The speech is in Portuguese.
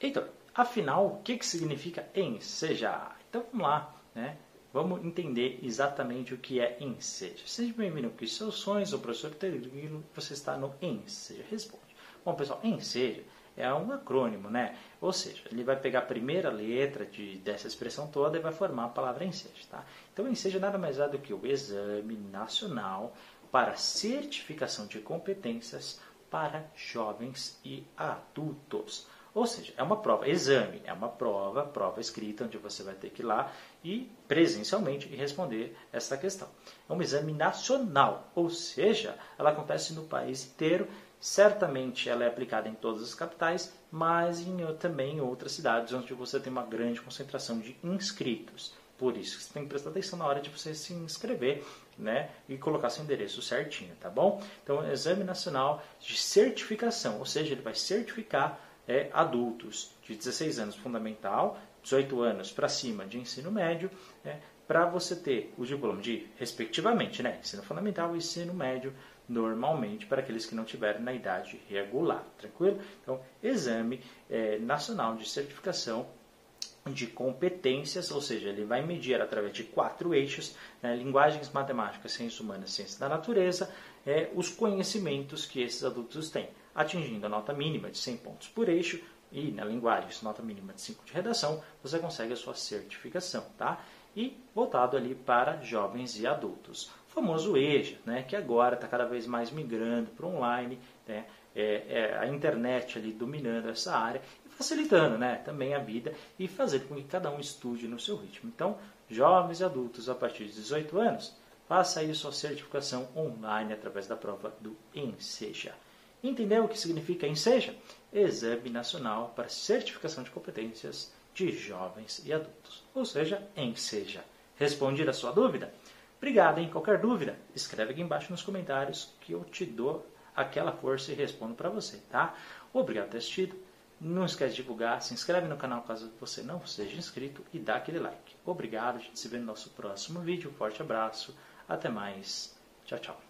Heitor, afinal, o que, que significa ensejar? Então vamos lá, né? Vamos entender exatamente o que é enseja. Seja bem-vindo aqui seus sonhos, o professor Terilo, você está no enseja. Responde. Bom, pessoal, enseja é um acrônimo, né? Ou seja, ele vai pegar a primeira letra de, dessa expressão toda e vai formar a palavra enseja, tá? Então, enseja nada mais é do que o Exame Nacional para Certificação de Competências para Jovens e Adultos. Ou seja, é uma prova, exame, é uma prova, prova escrita, onde você vai ter que ir lá e presencialmente responder essa questão. É um exame nacional, ou seja, ela acontece no país inteiro. Certamente ela é aplicada em todas as capitais, mas em, também em outras cidades onde você tem uma grande concentração de inscritos. Por isso você tem que prestar atenção na hora de você se inscrever né, e colocar seu endereço certinho, tá bom? Então, é um Exame Nacional de Certificação, ou seja, ele vai certificar é, adultos de 16 anos fundamental, 18 anos para cima de ensino médio, é, para você ter o diploma de, respectivamente, né, ensino fundamental e ensino médio, normalmente para aqueles que não tiverem na idade regular, tranquilo? Então, exame é, nacional de certificação de competências, ou seja, ele vai medir através de quatro eixos, né, linguagens matemáticas, ciências humanas, ciências da natureza, é, os conhecimentos que esses adultos têm atingindo a nota mínima de 100 pontos por eixo e na linguagem, nota mínima de 5 de redação, você consegue a sua certificação, tá? E voltado ali para jovens e adultos. O famoso EJA, né, que agora está cada vez mais migrando para online, né, é, é, a internet ali dominando essa área facilitando né, também a vida e fazendo com que cada um estude no seu ritmo. Então, jovens e adultos a partir de 18 anos, faça aí sua certificação online através da prova do ENSEJA. Entendeu o que significa ENSEJA? Exame Nacional para Certificação de Competências de Jovens e Adultos, ou seja, ENSEJA. Respondida a sua dúvida? Obrigado, hein? Qualquer dúvida, escreve aqui embaixo nos comentários que eu te dou aquela força e respondo para você, tá? Obrigado por ter assistido. Não esquece de divulgar, se inscreve no canal caso você não seja inscrito e dá aquele like. Obrigado, a gente se vê no nosso próximo vídeo. Forte abraço, até mais. Tchau, tchau.